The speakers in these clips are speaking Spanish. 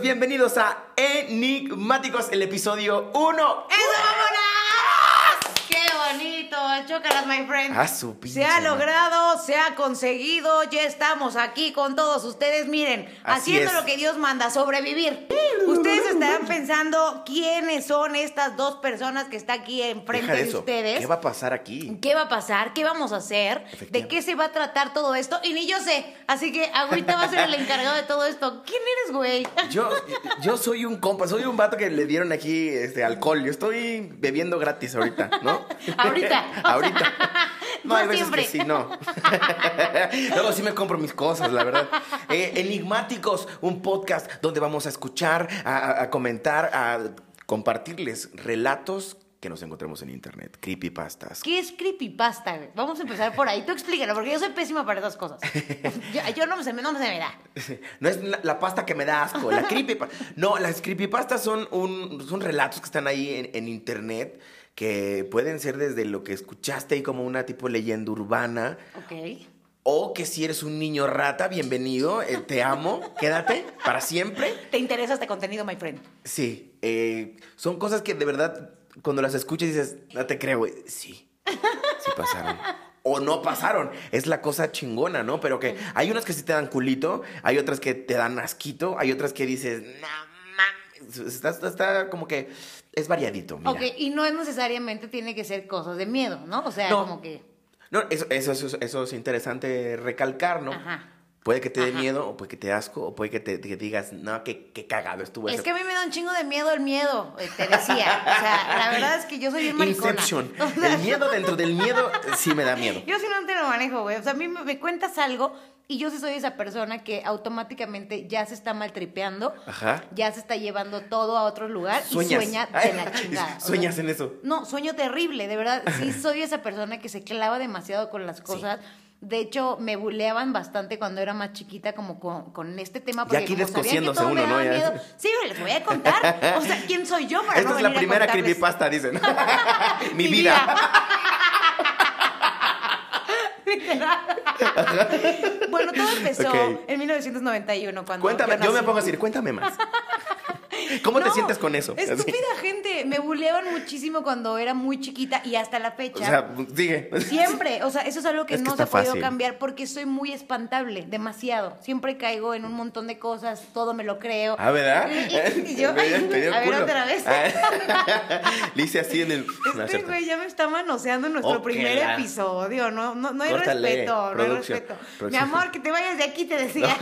bienvenidos a Enigmáticos, el episodio 1. ¡Eso, Chócalas, my friend. Ah, su pinche Se ha logrado, se ha conseguido, ya estamos aquí con todos ustedes. Miren, Así haciendo es. lo que Dios manda, sobrevivir. Ustedes estarán pensando quiénes son estas dos personas que está aquí enfrente de de ustedes. ¿Qué va a pasar aquí? ¿Qué va a pasar? ¿Qué vamos a hacer? ¿De qué se va a tratar todo esto? Y ni yo sé. Así que ahorita va a ser el encargado de todo esto. ¿Quién eres, güey? Yo, yo soy un compa, soy un vato que le dieron aquí este alcohol. Yo estoy bebiendo gratis ahorita, ¿no? Ahorita. Ahorita. No hay veces siempre. que sí, no. Luego sí me compro mis cosas, la verdad. Eh, Enigmáticos, un podcast donde vamos a escuchar, a, comentar, a compartirles relatos que nos encontremos en internet, creepypastas. ¿Qué es creepypasta? Vamos a empezar por ahí. Tú explícalo, porque yo soy pésima para esas cosas. Yo, yo no, se me, no se me da. No es la, la pasta que me da asco, la creepypasta. No, las creepypastas son, un, son relatos que están ahí en, en internet que pueden ser desde lo que escuchaste ahí como una tipo leyenda urbana Ok. o que si eres un niño rata, bienvenido, eh, te amo, quédate para siempre. ¿Te interesa este contenido, my friend? Sí, eh, son cosas que de verdad cuando las escuchas dices, no te creo. Sí, sí pasaron. O no pasaron. Es la cosa chingona, ¿no? Pero que hay unas que sí te dan culito, hay otras que te dan asquito, hay otras que dices, no. Está, está- está como que es variadito. Mira. Ok, y no es necesariamente tiene que ser cosas de miedo, ¿no? O sea, No. como que... No, eso, eso, eso, eso es interesante recalcar, ¿no? Ajá. Puede que te dé miedo, o puede que te asco, o puede que te que digas, no, qué, qué cagado estuvo Es ese que a mí me da un chingo de miedo el miedo, eh, te decía. O sea, la verdad es que yo soy bien maricona. Inception. O sea, El miedo dentro del miedo sí me da miedo. Yo sí no te lo manejo, güey. O sea, a mí me, me cuentas algo y yo sí soy esa persona que automáticamente ya se está maltripeando, Ajá. ya se está llevando todo a otro lugar Sueñas. y sueña de la chingada. O sea, Sueñas en eso. No, sueño terrible, de verdad. Sí soy esa persona que se clava demasiado con las cosas. De hecho, me buleaban bastante cuando era más chiquita, como con, con este tema. Porque aquí sabían que descosiéndose uno, ¿no? Ya. miedo. Sí, les voy a contar. O sea, ¿quién soy yo para Esta no es la a primera creepypasta, dicen. Mi, Mi vida. Literal. bueno, todo empezó Ok. en 1991 cuando Cuéntame, yo, me nací. pongo a decir, cuéntame más. ¿Cómo te sientes con eso? Así. Estúpida gente. Me buleaban muchísimo cuando era muy chiquita y hasta la O fecha. sea, sigue. Siempre, o sea, eso es algo que Es que no se ha podido fácil. cambiar porque soy muy espantable, demasiado. Siempre caigo en un montón de cosas, todo me lo creo. Ah, ¿verdad? Y, y- y yo, dio- dio a ver culo. otra vez. Ah. Le hice así en el. Este güey ya me está manoseando en nuestro primer episodio. No, no, no hay Córtale, respeto, no hay producción, respeto. Mi amor, que te vayas de aquí, te decía.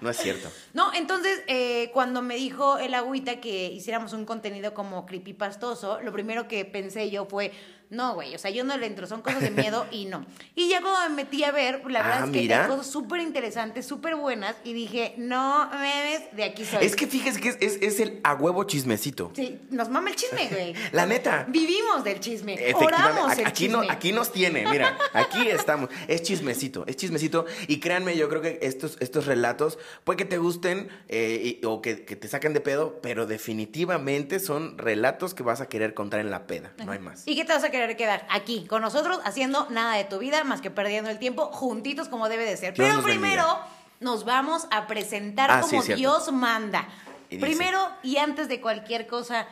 No es cierto. No, entonces, eh, cuando me dijo el agüita que hiciéramos un contenido como creepypastoso, lo primero que pensé yo fue, no, güey, o sea, yo no le entro, son cosas de miedo y no. Y ya cuando me metí a ver, la verdad Ah, es que mira. hay cosas súper interesantes, súper buenas, y dije, no memes, de aquí soy. Es que fíjese que es, es, es el a huevo chismecito. Sí, nos mama el chisme, güey. La neta. Vivimos del chisme, oramos aquí, el aquí chisme. no, aquí nos tiene, mira, aquí estamos. Es chismecito, es chismecito. Y créanme, yo creo que estos, estos relatos, puede que te gusten eh, y- o que, que te saquen de pedo, pero definitivamente son relatos que vas a querer contar en la peda. No hay más. ¿Y qué te vas a querer quedar? Aquí, con nosotros, haciendo nada de tu vida más que perdiendo el tiempo, juntitos como debe de ser. Dios Pero nos bendiga. primero nos vamos a presentar Ah, como. Dios manda. Y Primero y antes de cualquier cosa,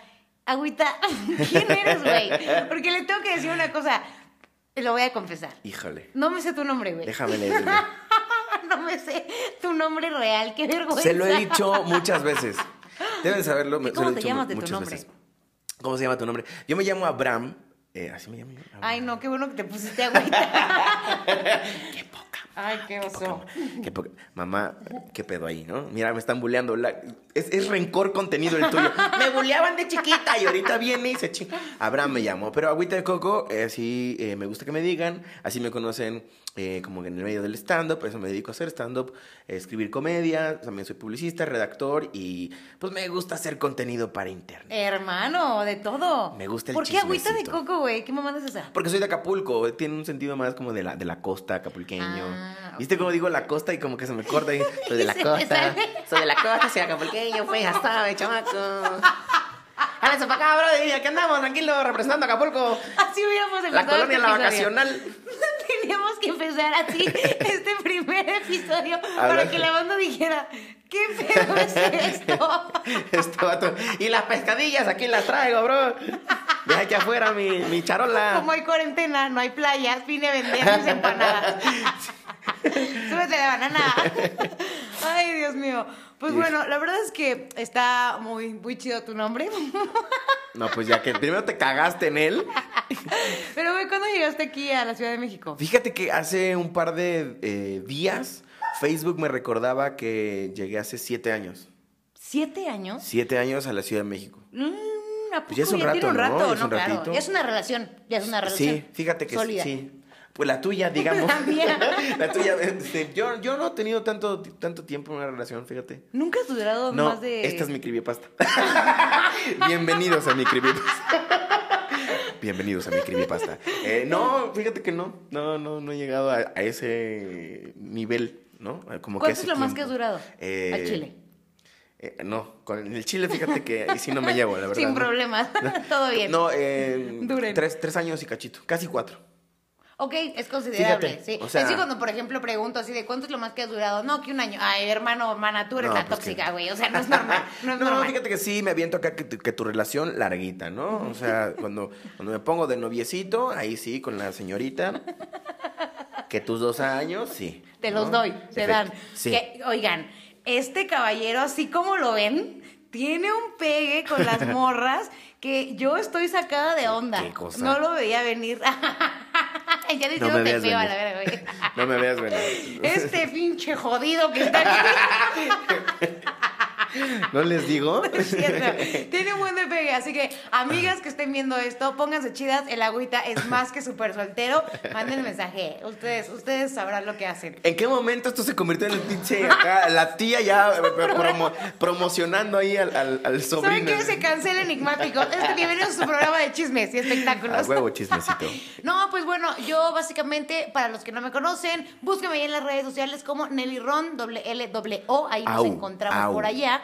Agüita, ¿quién eres, güey? Porque le tengo que decir una cosa, lo voy a confesar. Híjole, No me sé tu nombre, güey. déjame leerlo. No me sé tu nombre real, qué vergüenza. Se lo he dicho muchas veces. Deben saberlo. me- ¿Y se cómo he te dicho llamas de tu nombre? veces. ¿Cómo se llama tu nombre? Yo me llamo Abraham. Eh, así me llamo. yo. Ay, no, qué bueno que te pusiste agüita. Qué poca. Ay, qué oso. Qué poca- Mamá, qué pedo ahí, ¿no? Mira, me están bulleando. la- Es, es rencor contenido el tuyo. Me bulleaban de chiquita y ahorita viene y se chinga. Abraham me llamó. Pero agüita de coco, eh, así eh, me gusta que me digan. Así me conocen eh, como en el medio del stand-up. Por eso me dedico a hacer stand-up, eh, escribir comedia. También soy publicista, redactor y pues me gusta hacer contenido para internet. Hermano, de todo. Me gusta el ¿Por qué agüita de coco, güey? ¿Qué mamá es esa? Porque soy de Acapulco, tiene un sentido más como de la, de la costa acapulqueño. Ah, ¿Viste cómo digo la costa y como que se me corta? Y, soy de la costa, soy de la costa, soy acapulqueño, pues ya sabe, chamaco. Háganse para acá, bro, y aquí andamos, tranquilo, representando a Acapulco. Así hubiéramos empezado La colonia, este la vacacional. Que empezar así este primer episodio para que la banda dijera, ¿Qué pedo es esto? Vato. Y las pescadillas aquí las traigo, bro. Deja aquí afuera mi, mi charola. Como hay cuarentena, no hay playas, vine a vender mis empanadas. Súbete la banana. Ay, Dios mío. Pues bueno, la verdad es que está muy, muy chido tu nombre. No, pues ya que primero te cagaste en él. Pero, güey, ¿cuándo llegaste aquí a la Ciudad de México? Fíjate que hace un par de eh, días Facebook me recordaba que llegué hace siete años. ¿Siete años? Siete años a la Ciudad de México. Mm, ¿a poco Pues ya es un rato, un ¿no? rato, Ya es no, un claro. ratito. Ya es una relación, ya es una relación. Sí, fíjate que sólida. sí. Pues la tuya, digamos. La mía. La tuya. este, yo, yo no he tenido tanto, tanto tiempo en una relación, fíjate. Nunca has durado No, más de... esta es mi creepypasta. Bienvenidos a mi creepypasta. Bienvenidos a mi creepypasta. Eh, no, fíjate que no. No, no, no he llegado a, a ese nivel, ¿no? Como que ¿Cuánto ese es lo más que has durado? Eh, Al Chile. Eh, no, con el chile, fíjate que sí no me llevo, la verdad. Sin ¿no? problemas. Todo bien. No, eh, Duren. tres, tres años y cachito, casi cuatro. Ok, es considerable, Fíjate, sí. o sea- es cuando, por ejemplo, pregunto así de cuánto es lo más que has durado, no, que un año. Ay, hermano, hermana, tú eres No, la pues tóxica, güey. O sea, no es normal. No es No, normal. fíjate que sí, me aviento acá que tu, que tu relación larguita, ¿no? O sea, cuando, cuando me pongo de noviecito, ahí sí, con la señorita, que tus dos años, sí. Te los doy, te dan. Sí. Que, oigan, este caballero, así como lo ven, tiene un pegue con las morras que yo estoy sacada de onda. qué cosa. No lo veía venir. ya No diciéndote me veas feo a la verga, güey. No me veas venir. Este pinche jodido que está aquí. ¿No les digo? Es cierto. Tiene un buen de pegue. Así que, amigas que estén viendo esto, pónganse chidas. El agüita es más que súper soltero. Manden mensaje. Ustedes, ustedes sabrán lo que hacen. ¿En qué momento esto se convirtió en el pinche acá, la tía ya eh, promo- promocionando ahí al, al, al ¿Saben sobrino? qué? Se cancela Enigmático. Este, bienvenidos a su programa de chismes y espectáculos. A huevo chismecito. No, pues bueno, yo básicamente, para los que no me conocen, búsquenme ahí en las redes sociales como Nelly Ron, doble L, doble O, ahí nos Au, encontramos au. por allá.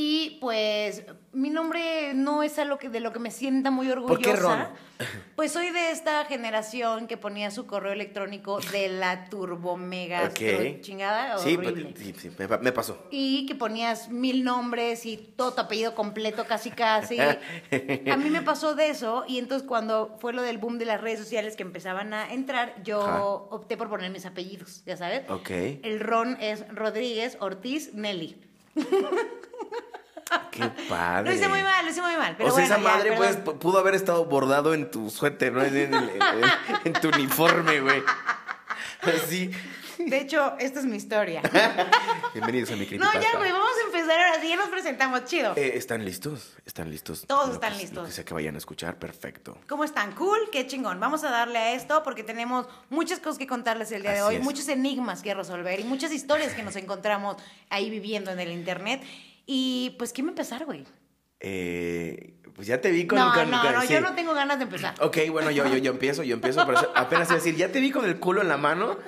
Y pues mi nombre no es algo que, de lo que me sienta muy orgullosa. ¿Por qué Ron? Pues soy de esta generación que ponía su correo electrónico de la turbo mega Ok. chingada. Sí, pues, horrible. sí, sí, me, pa- me pasó. Y que ponías mil nombres y todo tu apellido completo casi casi. A mí me pasó de eso y entonces cuando fue lo del boom de las redes sociales que empezaban a entrar, yo Ajá. opté por poner mis apellidos, ya sabes. Ok. El Ron es Rodríguez Ortiz Nelly. Qué padre. Lo hice muy mal, lo hice muy mal. Pero o sea, bueno, esa ya, madre, pues, pudo haber estado bordado en tu suéter, ¿no? En, tu uniforme, güey. Así. De hecho, esta es mi historia. Bienvenidos a mi no, creepypasta. ya, güey, vamos a empezar ahora sí, ya nos presentamos, chido. Eh, ¿Están listos? ¿Están listos? Todos Lo están que- listos. Lo que sea que vayan a escuchar, perfecto. ¿Cómo están? Cool, qué chingón. Vamos a darle a esto porque tenemos muchas cosas que contarles el día de hoy, es. muchos enigmas que resolver y muchas historias que nos encontramos ahí viviendo en el internet. Y pues, ¿quién va a empezar, güey? Eh, pues ya te vi con... No, con- no, con- no, sí. yo no tengo ganas de empezar. Ok, bueno, yo, yo, yo empiezo, yo empiezo, pero apenas iba a decir, ya te vi con el culo en la mano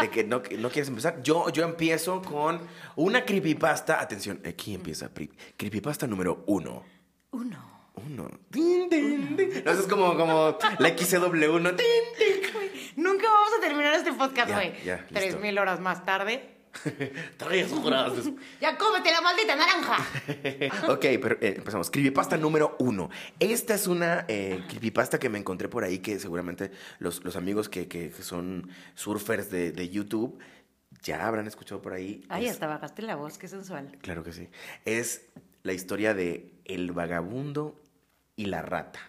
de que no, no quieres empezar. Yo, yo empiezo con una creepypasta. Atención, aquí empieza creepypasta número uno. Uno. Uno. No, eso es como, como la XCW, ¿no? Tin, tin. Nunca vamos a terminar este podcast, güey. Tres mil horas más tarde. Tres horas. Ya cómete la maldita naranja. ok, pero eh, empezamos. Creepypasta número uno. Esta es una eh, creepypasta que me encontré por ahí que seguramente los, los amigos que, que- que son surfers de, de YouTube ya habrán escuchado por ahí. Ay, Es- hasta bajaste la voz, qué sensual. Claro que sí. Es la historia de El vagabundo y la rata.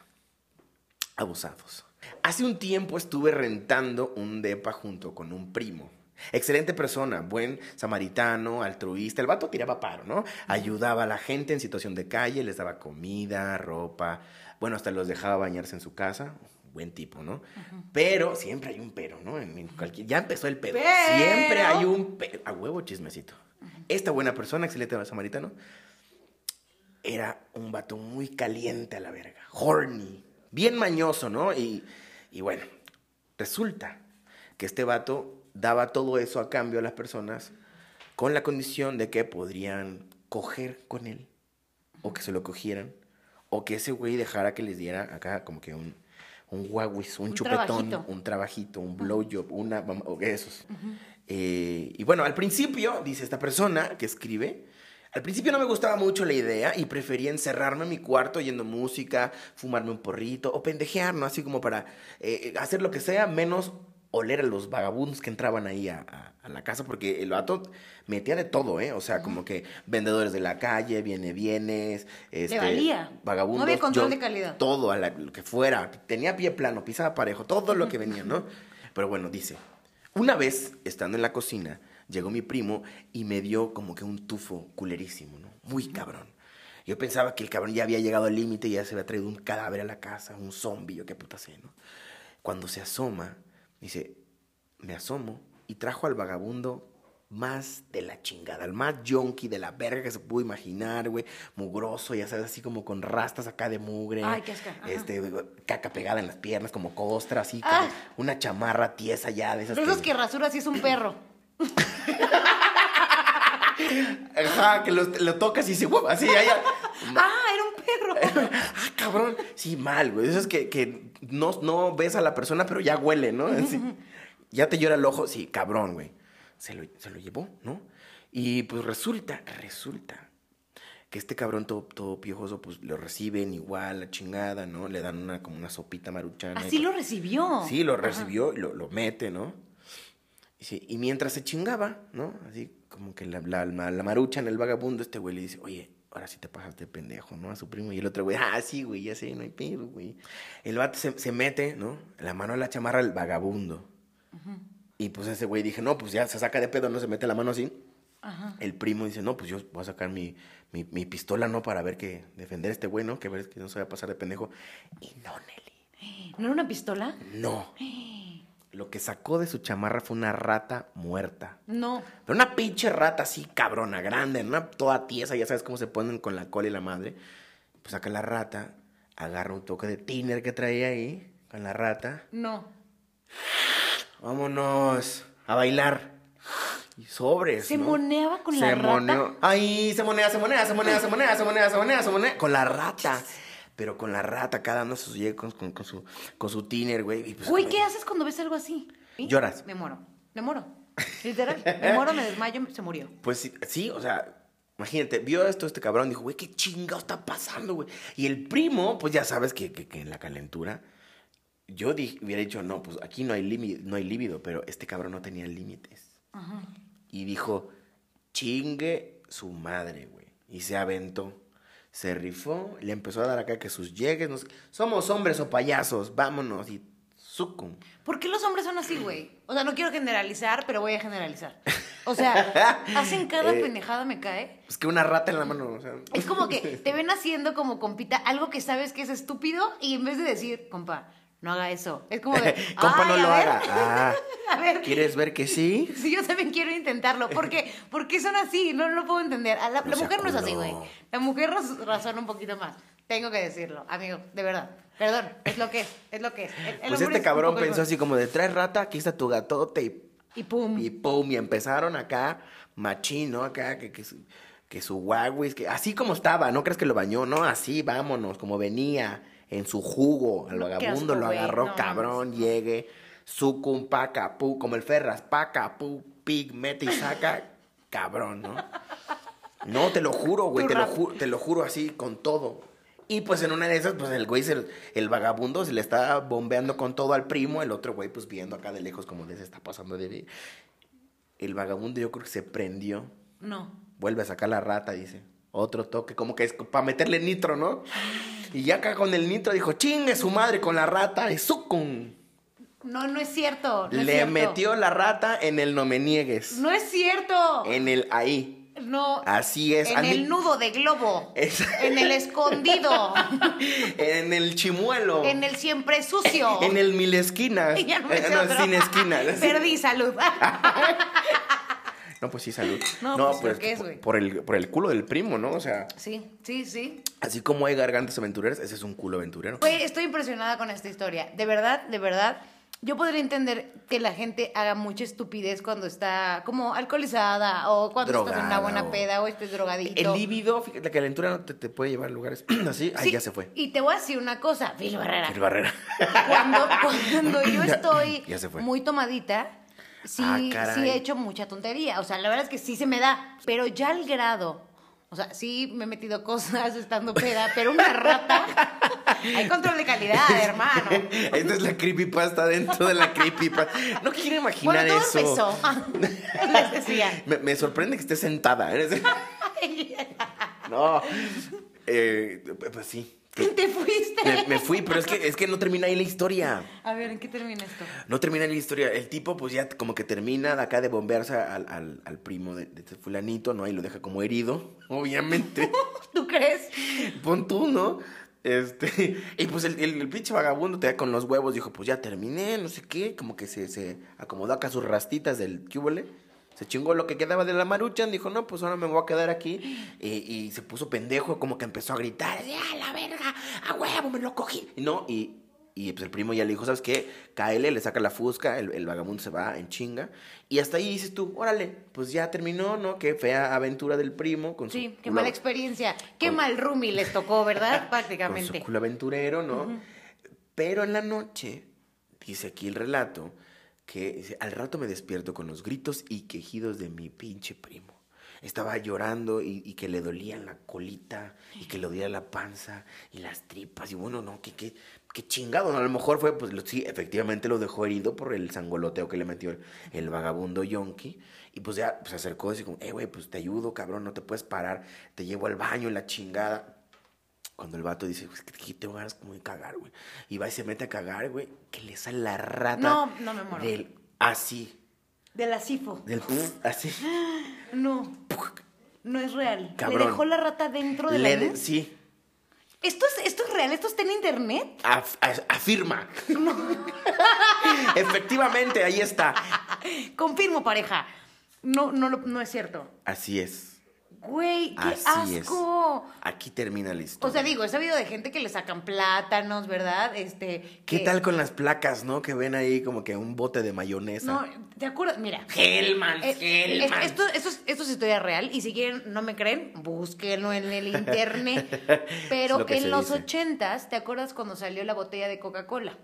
Abusados. Hace un tiempo estuve rentando un depa junto con un primo. Excelente persona, buen samaritano, altruista. El vato tiraba paro, ¿no? Ayudaba a la gente en situación de calle, les daba comida, ropa. Bueno, hasta los dejaba bañarse en su casa. Buen tipo, ¿no? Pero siempre hay un pero, ¿no? En, en cualquier, ya empezó el pero. Pero. Siempre hay un pero. A huevo chismecito. Esta buena persona, excelente samaritano, era un vato muy caliente a la verga. Horny. Bien mañoso, ¿no? Y, y bueno, resulta que este vato daba todo eso a cambio a las personas con la condición de que podrían coger con él. O que se lo cogieran. O que ese güey dejara que les diera acá como que un, un guaguis, un, Un chupetón, trabajito. un trabajito, un blowjob, una... o esos. Eh, y bueno, al principio, dice esta persona que escribe, al principio no me gustaba mucho la idea y prefería encerrarme en mi cuarto oyendo música, fumarme un porrito o pendejear, ¿no? Así como para eh, hacer lo que sea, menos oler a los vagabundos que entraban ahí a, a- a la casa, porque el vato metía de todo, ¿eh? O sea, como que vendedores de la calle, viene, vienes, este, valía. vagabundos. No había control yo- de calidad. Todo, a la- lo que fuera. Tenía pie plano, pisaba parejo, todo lo que venía, ¿no? Pero bueno, dice, una vez, estando en la cocina, llegó mi primo y me dio como que un tufo culerísimo, ¿no? Muy cabrón. Yo pensaba que el cabrón ya había llegado al límite y ya se había traído un cadáver a la casa, un zombie, yo qué puta sé, ¿no? Cuando se asoma, dice, me asomo y trajo al vagabundo más de la chingada, el más yonki de la verga que se pudo imaginar, güey, mugroso, ya sabes, así como con rastas acá de mugre, Ay, qué asco, ajá. este, caca pegada en las piernas, como costra, así, Ah. como una chamarra tiesa ya, de esas De esos que rasuras si es un perro. Ajá, que lo, lo tocas y se así, ya. Ah. ah, cabrón, sí, mal, güey, eso es que, que no, no ves a la persona, pero ya huele, ¿no? Así, ya te llora el ojo, sí, cabrón, güey. Se lo, se lo llevó, ¿no? Y pues resulta, resulta que este cabrón todo, todo piojoso, pues lo reciben igual, la chingada, ¿no? Le dan una como una sopita maruchana. Así lo recibió. Sí, lo recibió y lo, lo mete, ¿no? Y, sí, y mientras se chingaba, ¿no? Así como que la, la, la, la marucha en el vagabundo, este güey le dice, oye, ahora sí te pasaste de pendejo, ¿no? A su primo. Y el otro güey, ah, sí, güey, ya sé, no hay pedo, güey. El vato se, se mete, ¿no? La mano a la chamarra del vagabundo. Y pues ese güey dije, no, pues ya se saca de pedo, no se mete la mano así. Ajá. El primo dice, no, pues yo voy a sacar mi, mi, mi pistola, ¿no? Para ver que, defender a este güey, ¿no? Que ver que no se vaya a pasar de pendejo. Y no, Nelly. ¿No era una pistola? No. Lo que sacó de su chamarra fue una rata muerta. No. Pero una pinche rata así cabrona, grande, una toda tiesa, ya sabes cómo se ponen con la cola y la madre. Pues saca la rata, agarra un toque de tiner que traía ahí, con la rata. No. Vámonos a bailar. Y sobres. ¿Se ¿no? moneaba con Se la rata? moneó. Ay, se monea, se monea, se monea, se monea, se monea, se monea, se monea. Con la rata. Pero con la rata, cada uno sus con, con, con su, con su tiner, güey. pues, Güey, güey, ¿qué haces cuando ves algo así? ¿Sí? Lloras. Me muero. Me muero. Literal. Me muero, me desmayo, se murió. Pues sí, sí, o sea, imagínate, vio esto este cabrón, dijo, güey, ¿qué chingado está pasando, güey? Y el primo, pues ya sabes que, que, que en la calentura, yo dije, hubiera dicho, no, pues aquí no hay, límite, no hay líbido, pero este cabrón no tenía límites. Ajá. Y dijo, chingue su madre, güey. Y se aventó. Se rifó, le empezó a dar acá que sus llegues, nos- somos hombres o payasos, vámonos. Y sucum. ¿Por qué los hombres son así, güey? O sea, no quiero generalizar, pero voy a generalizar. O sea, hacen cada Eh. pendejada, me cae. Es que una rata en la mano, o sea. Es como que te ven haciendo como compita algo que sabes que es estúpido y en vez de decir, compa, no haga eso. Es como de, Compa, "Ay, no lo ver". haga. Ah, a ver. ¿Quieres ver que sí? Sí, yo también quiero intentarlo. ¿Por qué? ¿Por qué son así? No, no lo puedo entender. A la, No mujer no es así, güey. La mujer raz- razona un poquito más. Tengo que decirlo, amigo, de verdad. Perdón, es lo que es, es lo que es. El- Pues este es cabrón pensó igual. así como de traes rata, aquí está tu gatote y, Y pum. y pum, y empezaron acá machín, ¿no? Acá que, que su, que su guaguis, que así como estaba, no crees que lo bañó, no, así, vámonos, como venía en su jugo, al No, vagabundo asco, lo agarró, no cabrón, llegue, sucum, paca, pu, como el Ferras, paca, pu, pig, mete y saca, cabrón, ¿no? No, te lo juro, güey, te lo, ju- te lo juro así, con todo. Y pues en una de esas, pues el güey, se- el vagabundo se le está bombeando con todo al primo, el otro güey pues viendo acá de lejos como de se está pasando de... El vagabundo yo creo que se prendió, No. vuelve a sacar la rata, dice. Otro toque, como que es para meterle nitro, ¿no? Y ya acá con el nitro dijo, chingue su madre con la rata, y sucum. No, no es cierto. no es Le cierto. metió la rata en el no me niegues. No es cierto. En el ahí. No. Así es. En el nudo de globo. Es- En el escondido. en el chimuelo. en el siempre sucio. En el mil esquinas. Ya no me Eh, sé no, otro. sin esquinas. Perdí salud. No, pues sí, salud. No, pues, ¿lo que es, por- güey? por, el, por el culo del primo, ¿no? O sea, sí, sí, sí. así como hay gargantas aventureras, ese es un culo aventurero. Güey, estoy impresionada con esta historia. De verdad, de verdad. Yo podría entender que la gente haga mucha estupidez cuando está como alcoholizada o cuando estás en una Drogada buena peda o estés drogadito. El líbido, la calentura no te, te puede llevar a lugares así. Ahí Sí, ya se fue. Y te voy a decir una cosa, Phil Barrera. El barrera. Cuando, cuando yo estoy ya muy tomadita, sí, Ah, sí caray. he hecho mucha tontería. O sea, la verdad es que sí se me da. Pero ya al grado. O sea, sí me he metido cosas estando peda, pero una rata. Hay control de calidad, hermano. Esta es la creepypasta dentro de la creepypasta. No quiero imaginar Bueno, todo eso. empezó. Les decía. Me, me sorprende que esté sentada. No. Eh, pues sí. Te fuiste. Me, me fui, pero es que, es que no termina ahí la historia. A ver, ¿en qué termina esto? No termina ahí la historia. El tipo, pues ya como que termina de acá de bombearse al, al, al primo de, de este fulanito, ¿no? Y lo deja como herido, obviamente. ¿Tú crees? Pon tú, ¿no? Este, y pues el, el, el pinche vagabundo te da con los huevos, dijo, pues ya terminé, no sé qué, como que se, se acomodó acá sus rastitas del cúbole, se chingó lo que quedaba de la maruchan, dijo, no, pues ahora me voy a quedar aquí, y, y se puso pendejo, como que empezó a gritar, ¡ya, la verga! ¡A huevo, me lo cogí! No, y, y pues el primo ya le dijo, ¿sabes qué? Cáele, le saca la fusca, el, el vagabundo se va en chinga, y hasta ahí dices tú, órale, pues ya terminó, ¿no? Qué fea aventura del primo con su Sí, qué culo- mala experiencia. Qué Con- mal roomie les tocó, ¿verdad? con su Prácticamente. culo aventurero, ¿no? Pero en la noche, dice aquí el relato, que al rato me despierto con los gritos y quejidos de mi pinche primo. Estaba llorando y, y que le dolía la colita y que le dolía la panza y las tripas. Y bueno, no, que, que, que chingado. A lo mejor fue, pues lo- sí, efectivamente lo dejó herido por el sangoloteo que le metió el, vagabundo yonki. Y pues ya pues, se acercó y como, eh, güey, pues te ayudo, cabrón, no te puedes parar. Te llevo al baño, la chingada. Cuando el vato dice, pues, que tengo ganas como de cagar, güey. Y va y se mete a cagar, güey. Que le sale la rata. No, no me muero. Del, así. De la sifo. Del, así. No, no es real. Cabrón. Le dejó la rata dentro de Le la de- sí. ¿Esto es, ¿Esto es real? ¿Esto está en internet? Af- af- afirma. Efectivamente, ahí está. Confirmo, pareja. No, no, no es cierto. Así es. Güey, qué Así asco. es. Aquí termina la historia. O sea, digo, he sabido de gente que le sacan plátanos, ¿verdad? Este. ¿Qué que- tal con las placas, no? Que ven ahí como que un bote de mayonesa. No, ¿te acuerdas? Mira. Hellman, Eh, Hellman. esto, esto, es, esto es historia real y si quieren, no me creen, búsquenlo en el internet. Pero lo en los dice. ochentas, ¿te acuerdas cuando salió la botella de Coca-Cola?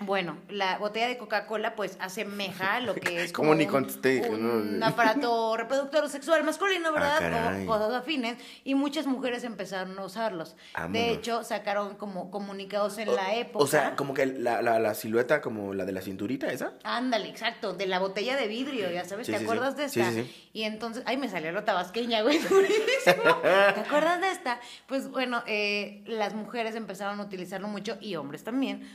Bueno, la botella de Coca-Cola pues asemeja lo que es como ¿Cómo ni un, contesté? un No. aparato reproductor sexual masculino, ¿verdad? Ah, caray. o cosas afines y muchas mujeres empezaron a usarlos. Vámonos. De hecho, sacaron como comunicados en la época. O sea, como que la, la, la silueta como la de la cinturita esa. Ándale, exacto, de la botella de vidrio, ya sabes, Sí, ¿te sí, acuerdas sí. de esta? sí, sí. Y entonces, ay, me salió la tabasqueña, güey, durísimo. ¿Te acuerdas de esta? Pues bueno, eh, las mujeres empezaron a utilizarlo mucho y hombres también,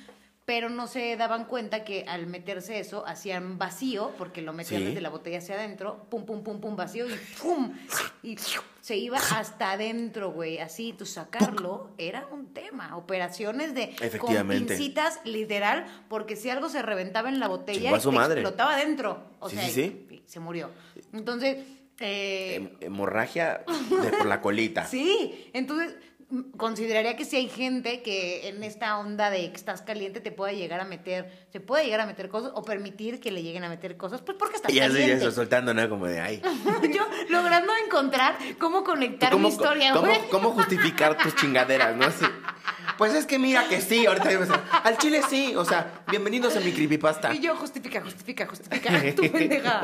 pero no se daban cuenta que al meterse eso hacían vacío, porque lo metían Sí. desde la botella hacia adentro, pum, pum, pum, pum, vacío y pum, y se iba hasta adentro, güey, así, tú sacarlo era un tema, operaciones de con pincitas, literal, porque si algo se reventaba en la botella madre. explotaba adentro, o Sí, sea, sí, sí. y se murió. Entonces, eh, Hem- hemorragia de por la colita. Sí, entonces consideraría que si hay gente que en esta onda de que estás caliente te puede llegar a meter, se puede llegar a meter cosas o permitir que le lleguen a meter cosas, pues porque estás Y ya se ya caliente. se soltando, ¿no? Como de ay. Yo logrando encontrar cómo conectar mi historia, cómo, güey. cómo justificar tus chingaderas, no? Sí. Pues es que mira que sí, ahorita al chile sí, o sea, bienvenidos a mi creepypasta. Y yo justifica, justifica, justifica, tu pendeja.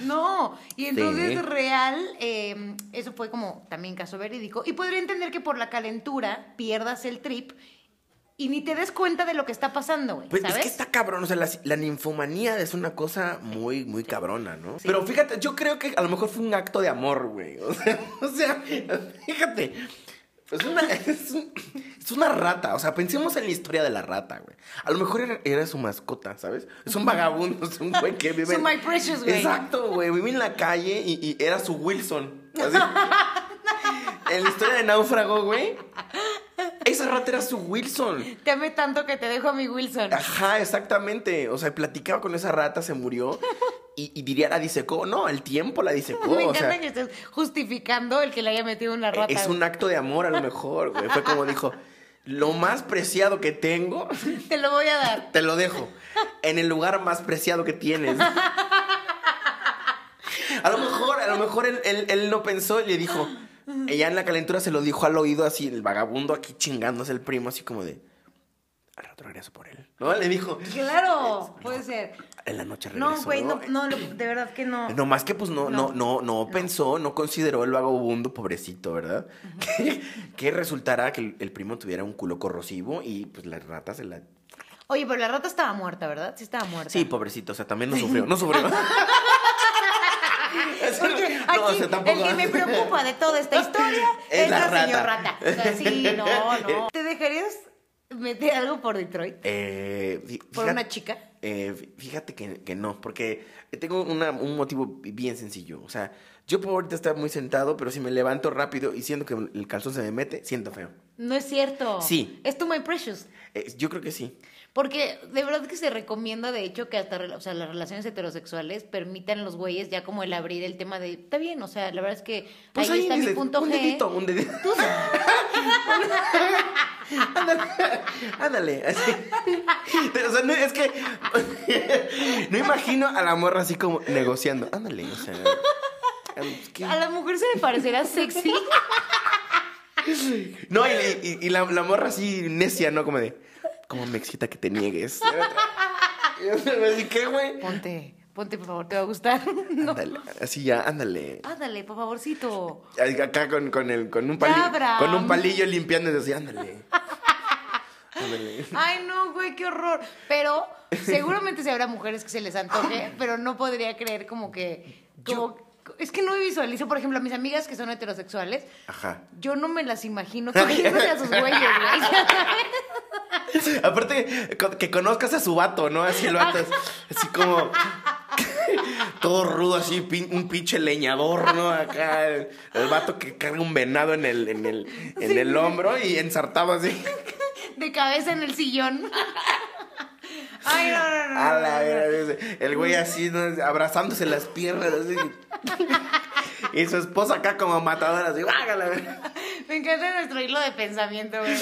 No, y entonces Sí. real, eh, eso fue como también caso verídico. Y podría entender que por la calentura pierdas el trip y ni te des cuenta de lo que está pasando, güey. Pues ¿Sabes? es que está cabrón, o sea, la, la ninfomanía es una cosa muy, muy cabrona, ¿no? Sí. Pero fíjate, yo creo que a lo mejor fue un acto de amor, güey. O sea, o sea, fíjate. Es una, es, un- es una rata, o sea, pensemos en la historia de la rata, güey. A lo mejor era, era su mascota, ¿sabes? Es un vagabundo, es un güey que vive... Su My Precious, güey. Exacto, güey, vive en la calle y, y era su Wilson. Así. en la historia de Náufrago, güey, esa rata era su Wilson. Te amé tanto que te dejo a mi Wilson. Ajá, exactamente. O sea, platicaba con esa rata, se murió. Y, y diría la disecó. No, el tiempo la disecó. Me o encanta sea, que estés justificando el que le haya metido una rata. es un acto de amor a lo mejor, güey. Fue como dijo, lo más preciado que tengo, Te lo voy a dar. te lo dejo. En el lugar más preciado que tienes. A lo mejor, a lo mejor él, él- él no pensó y le dijo. Ella en la calentura se lo dijo al oído así, el vagabundo aquí chingándose el primo, así como de. Al rato regreso por él. ¿No? Le dijo. Claro, puede ser. En la noche regresó. No, güey, no, no, de verdad que no. No más que pues no, no, no, no, pensó, no consideró el vagabundo, pobrecito, ¿verdad? Que, resultara que el, el primo tuviera un culo corrosivo y pues la rata se la... Oye, pero la rata estaba muerta, ¿verdad? Sí estaba muerta. Sí, pobrecito, o sea, también no sufrió, no sufrió. O sea, tampoco- el que me preocupa de toda esta historia Es es, la la, rata. rata. O sea, sí, no, no. ¿Te dejarías meter algo por Detroit? Eh, ¿Por una chica? eh, fí- fíjate que, que no, porque tengo una- un motivo bien sencillo. O sea, yo puedo ahorita estar muy sentado, pero si me levanto rápido y siento que el calzón se me mete, siento feo. No es cierto. Sí. Es tu My Precious. Eh, yo creo que sí. Porque de verdad que se recomienda, de hecho, que hasta rela- o sea, las relaciones heterosexuales permitan los güeyes ya como el abrir el tema de, está bien, o sea, la verdad es que Pues ahí está mi dices, punto un G. dedito, un dedito. ándale, ándale, así. O sea, no, es que no imagino a la morra así como negociando. Ándale, o sea. A la mujer se le parecerá sexy. No, y, y- y la, la morra así necia, ¿no? Como de, como me excita que te niegues. Y yo así, ¿qué, güey? Ponte, ponte, por favor, te va a gustar. No. Ándale, así ya, ándale. Ándale, por favorcito. Acá con, con, el, con, un Ya, palillo, con un palillo limpiando y así, ándale. Ándale. Ay, no, güey, qué horror. Pero seguramente se habrá mujeres que se les antoje, pero no podría creer como que. Como, es que no me visualizo, por ejemplo, a mis amigas que son heterosexuales, Ajá. yo no me las imagino cogiéndose a sus güeyes, güey. Aparte, que conozcas a su vato, ¿no? Así el vato, así como. Todo rudo, así, pin- un pinche leñador, ¿no? Acá, el, el vato que carga un venado en el, en el, en el hombro y ensartado así. De cabeza en el sillón. Ay, no, no, no. A la El güey así, ¿no? abrazándose las piernas, así. Y su esposa acá como matadora, así, ¡vágala! Me encanta nuestro hilo de pensamiento, güey.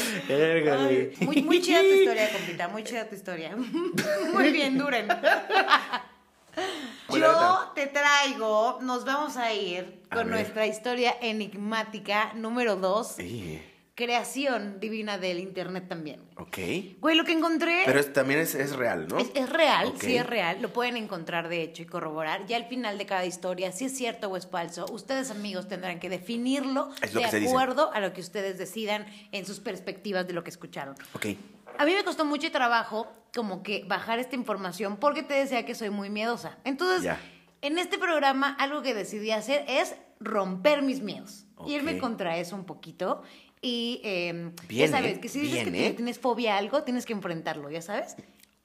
Ay. Muy, muy chida tu historia, compita, muy chida tu historia. Muy bien, duren. Yo te traigo, nos vamos a ir con nuestra historia enigmática número dos, Sí, creación divina del internet también. ok. Güey, lo que encontré Pero es- también es, es real, ¿no? es, es real, sí es real, lo pueden encontrar de hecho y corroborar. Ya al final de cada historia, si es cierto o es falso, ustedes amigos tendrán que definirlo de acuerdo a lo que ustedes decidan en sus perspectivas de lo que escucharon. Ok. A mí me costó mucho trabajo como que bajar esta información porque te decía que soy muy miedosa. Entonces, en este programa algo que decidí hacer es romper mis miedos. Ok. Irme contra eso un poquito. Y eh, Bien, ya sabes, que si dices Bien, que ¿eh? tienes fobia a algo, tienes que enfrentarlo, ¿ya sabes?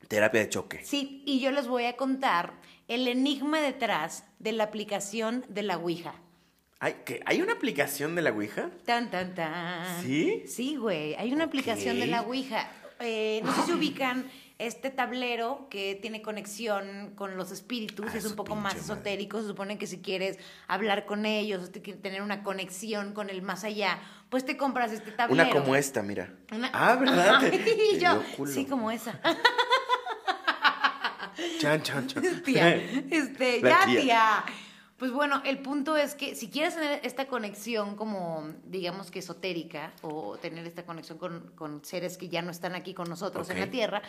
Terapia de choque. Sí, y yo les voy a contar el enigma detrás de la aplicación de la Ouija. ¿Hay, ¿qué? ¿Hay una aplicación de la Ouija? Tan, tan, tan. ¿Sí? Sí, güey. Hay una aplicación de la. Ouija. Eh, no sé si ubican este tablero que tiene conexión con los espíritus, Ah, es un poco más madre. esotérico. Se supone que si quieres hablar con ellos, tener una conexión con el más allá, pues te compras este tablero. Una como esta, mira. Una- Ah, ¿verdad? Y yo, sí, como esa. Chan, chan, chan. tía. Este, La ya, tía. tía. Pues bueno, el punto es que si quieres tener esta conexión como, digamos que esotérica, o tener esta conexión con, con seres que ya no están aquí con nosotros en la Tierra,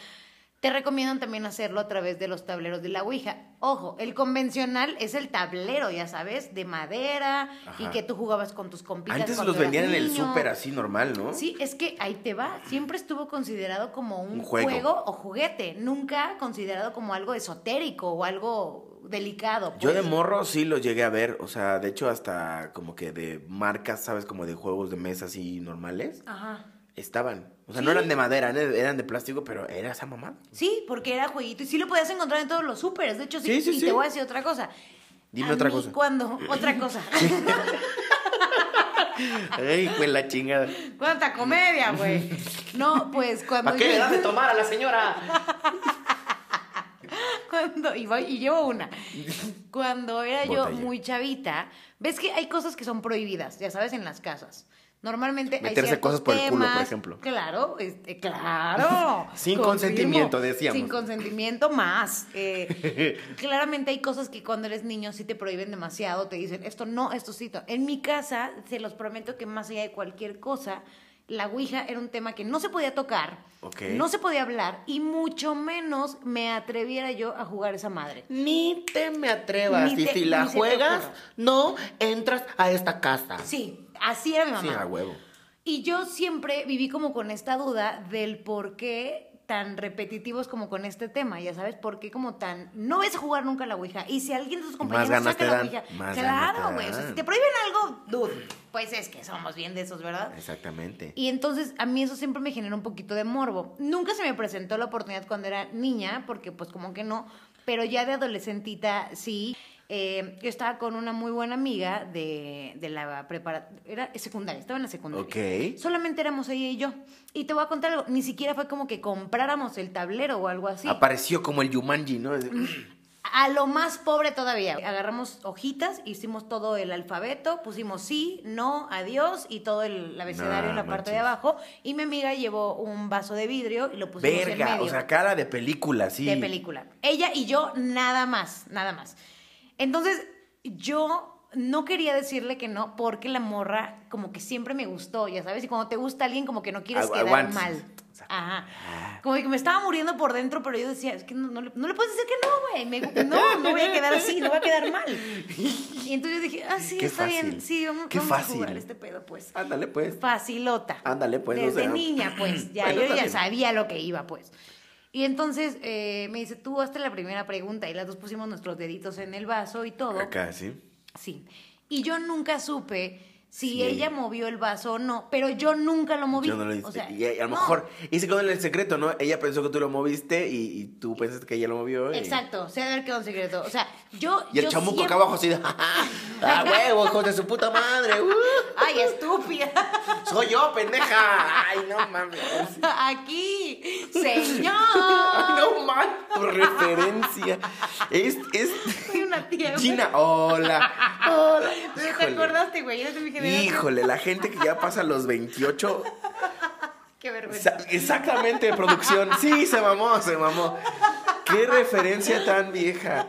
te recomiendan también hacerlo a través de los tableros de la Ouija. Ojo, el convencional es el tablero, ya sabes, de madera, y que tú jugabas con tus compitas. Antes los vendían en el súper así normal, ¿no? Sí, es que ahí te va. Siempre estuvo considerado como un, Un juego. juego. o juguete, nunca considerado como algo esotérico o algo delicado. Yo de pues. morro sí lo llegué a ver, o sea, de hecho hasta como que de marcas, ¿sabes? Como de juegos de mesa así normales, Ajá. Estaban. O sea, Sí. no eran de madera, eran de, plástico, pero era esa mamá. Sí, porque era jueguito y sí lo podías encontrar en todos los súperes. De hecho, sí. Sí, sí, y te voy a decir otra cosa. Dime A otra mí cosa. Cuando, otra cosa. Ay, pues la chingada. Cuánta comedia, güey. No, pues cuando. ¿Para qué le das de tomar a la señora? cuando y, voy- y llevo una. Cuando era yo muy chavita, ves que hay cosas que son prohibidas, ya sabes, en las casas. Normalmente hay Meterse ciertos cosas por el culo, por ejemplo. Claro, este, claro. Sin confirmo. consentimiento, decíamos. Sin consentimiento más. Eh, claramente hay cosas que cuando eres niño sí te prohíben demasiado, te dicen esto no, esto sí. to-". En mi casa, se los prometo que más allá de cualquier cosa, la Ouija era un tema que no se podía tocar, no se podía hablar y mucho menos me atreviera yo a jugar esa madre. Ni te me atrevas. Ni y te- si la juegas, no entras a esta casa. Sí, así era mi mamá. Sí, a huevo. Y yo siempre viví como con esta duda del por qué tan repetitivos como con este tema, ya sabes, por qué como tan... No ves jugar nunca la Ouija. Y si alguien de tus compañeros saca la Ouija, claro, güey. O sea, si te prohíben algo, dude, pues es que somos bien de esos, ¿verdad? Exactamente. Y entonces a mí eso siempre me generó un poquito de morbo. Nunca se me presentó la oportunidad cuando era niña, porque pues como que no, pero ya de adolescentita sí. Eh, yo estaba con una muy buena amiga de, de la preparatoria, era secundaria, estaba en la secundaria. Ok. Solamente éramos ella y yo. Y te voy a contar algo, ni siquiera fue como que compráramos el tablero o algo así. Apareció como el Yumanji, ¿no? A lo más pobre todavía. Agarramos hojitas, hicimos todo el alfabeto, pusimos sí, no, adiós y todo el abecedario en la parte de abajo. Y mi amiga llevó un vaso de vidrio y lo pusimos en Verga, medio o sea, cara de película, sí. de película. Ella y yo nada más, nada más. Entonces, yo no quería decirle que no porque la morra como que siempre me gustó, ya sabes, y cuando te gusta alguien como que no quieres quedar mal. Ajá. Como que me estaba muriendo por dentro, pero yo decía, es que no, no le, no le puedes decir que no, güey. No, no voy a quedar así, no voy a quedar mal. Y entonces yo dije, ah, sí, Qué está fácil. bien. Sí, vamos, Qué vamos a jugar este pedo, pues. Ándale, pues. Facilota. Ándale, pues, o Desde sea. niña, pues. Ya, Bueno, yo ya bien. sabía lo que iba, pues. Y entonces eh, me dice, tú hazte la primera pregunta. Y las dos pusimos nuestros deditos en el vaso y todo. Acá, sí. Sí. Y yo nunca supe si Sí. ella movió el vaso o no, pero yo nunca lo moví. Yo no lo hice. O sea, y a lo no. mejor, y se quedó en el secreto, ¿no? Ella pensó que tú lo moviste y, y tú pensaste que ella lo movió. y- Exacto, se ha de haber quedado en secreto. O sea, yo. Y el yo chamuco siempre- acá abajo así de, ¡ah, huevo, hijos de su puta madre! ¡uh! ¡Ay, estúpida! ¡Soy yo, pendeja! ¡Ay, no mames! Aquí, señor. ¡Ay, no mames! Tu referencia. Es, es... Soy una tía. Gina, hola. Hola. ¿Te acordaste, güey? Eres de mi generación. Híjole, la gente que ya pasa los 28. Qué vergüenza. Exactamente, producción. Sí, se mamó, se mamó. Qué referencia tan vieja.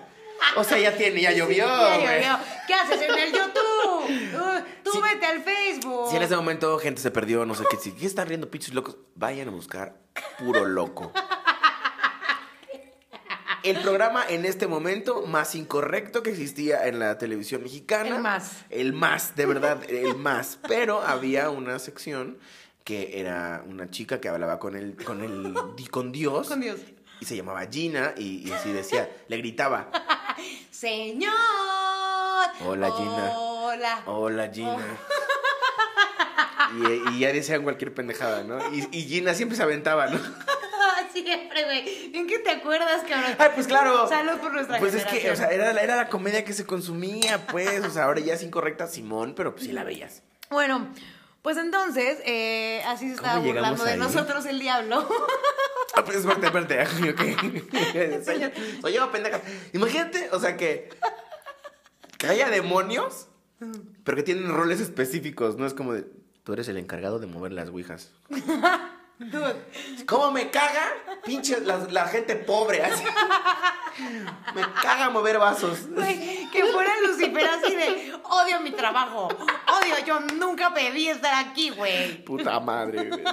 O sea, ya tiene, ya llovió. Ya llovió. ¿Qué haces en el YouTube? Uh, tú Sí. vete al Facebook. Si en ese momento gente se perdió, no sé qué, si ¿qué están riendo pinches locos, vayan a buscar puro loco. El programa en este momento más incorrecto que existía en la televisión mexicana. El más. El más, de verdad, el más. Pero había una sección que era una chica que hablaba con el, con el, con Dios. Con Dios. Y se llamaba Gina y, y así decía, le gritaba, Señor. Hola, Gina. Hola. Hola Gina. Y, y ya decían cualquier pendejada, ¿no? Y, y Gina siempre se aventaba, ¿no? Siempre, güey. ¿En qué te acuerdas, cabrón? Ay, pues claro. Salud por nuestra Pues es que, o sea, era, la- era la comedia que se consumía, pues. O sea, ahora ya es incorrecta Simón, pero pues sí la veías. Bueno, pues entonces, eh, así se estaba ¿Cómo llegamos burlando de ahí? nosotros el diablo. Ah, pues espérate, espérate. ok. soy, yo, soy yo, pendeja. Imagínate, o sea, que, que haya demonios, pero que tienen roles específicos. No es como de, tú eres el encargado de mover las ouijas. Dude. ¿Cómo me caga? Pinche la, la gente pobre, así. Me caga mover vasos. Güey, que fuera Lucifer así de odio mi trabajo, odio, yo nunca pedí estar aquí, güey. Puta madre, güey.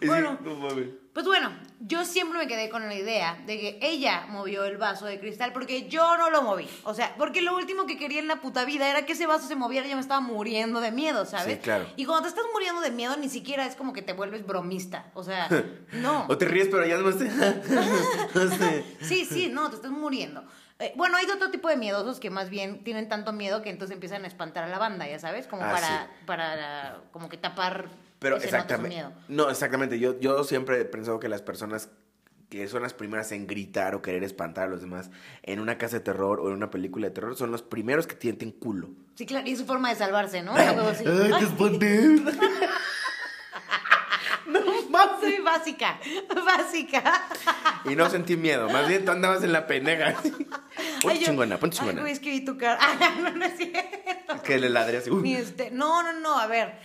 Bueno. no mames. Pues bueno, yo siempre me quedé con la idea de que ella movió el vaso de cristal porque yo no lo moví. O sea, porque lo último que quería en la puta vida era que ese vaso se moviera y yo me estaba muriendo de miedo, ¿sabes? Sí, claro. Y cuando te estás muriendo de miedo, ni siquiera es como que te vuelves bromista. O sea, no. O te ríes, pero ya no sé. Sí, sí, no, te estás muriendo. Eh, bueno, hay otro tipo de miedosos que más bien tienen tanto miedo que entonces empiezan a espantar a la banda, ya sabes, como Ah, para, sí. para como que tapar Pero exactamente. miedo. No, exactamente. Yo, yo siempre he pensado que las personas que son las primeras en gritar o querer espantar a los demás en una casa de terror o en una película de terror son los primeros que tienten culo. Sí, claro, y es su forma de salvarse, ¿no? Sí. ¡Ay, te espanté! Soy básica, básica. Y no sentí miedo. Más bien tú andabas en la pendeja. Ay, Ponte chingona, ponte Ay, chingona. güey, es que vi tu cara. Ay, no, no es cierto. Que le ladré así. Uy. este, no, no, no, a ver.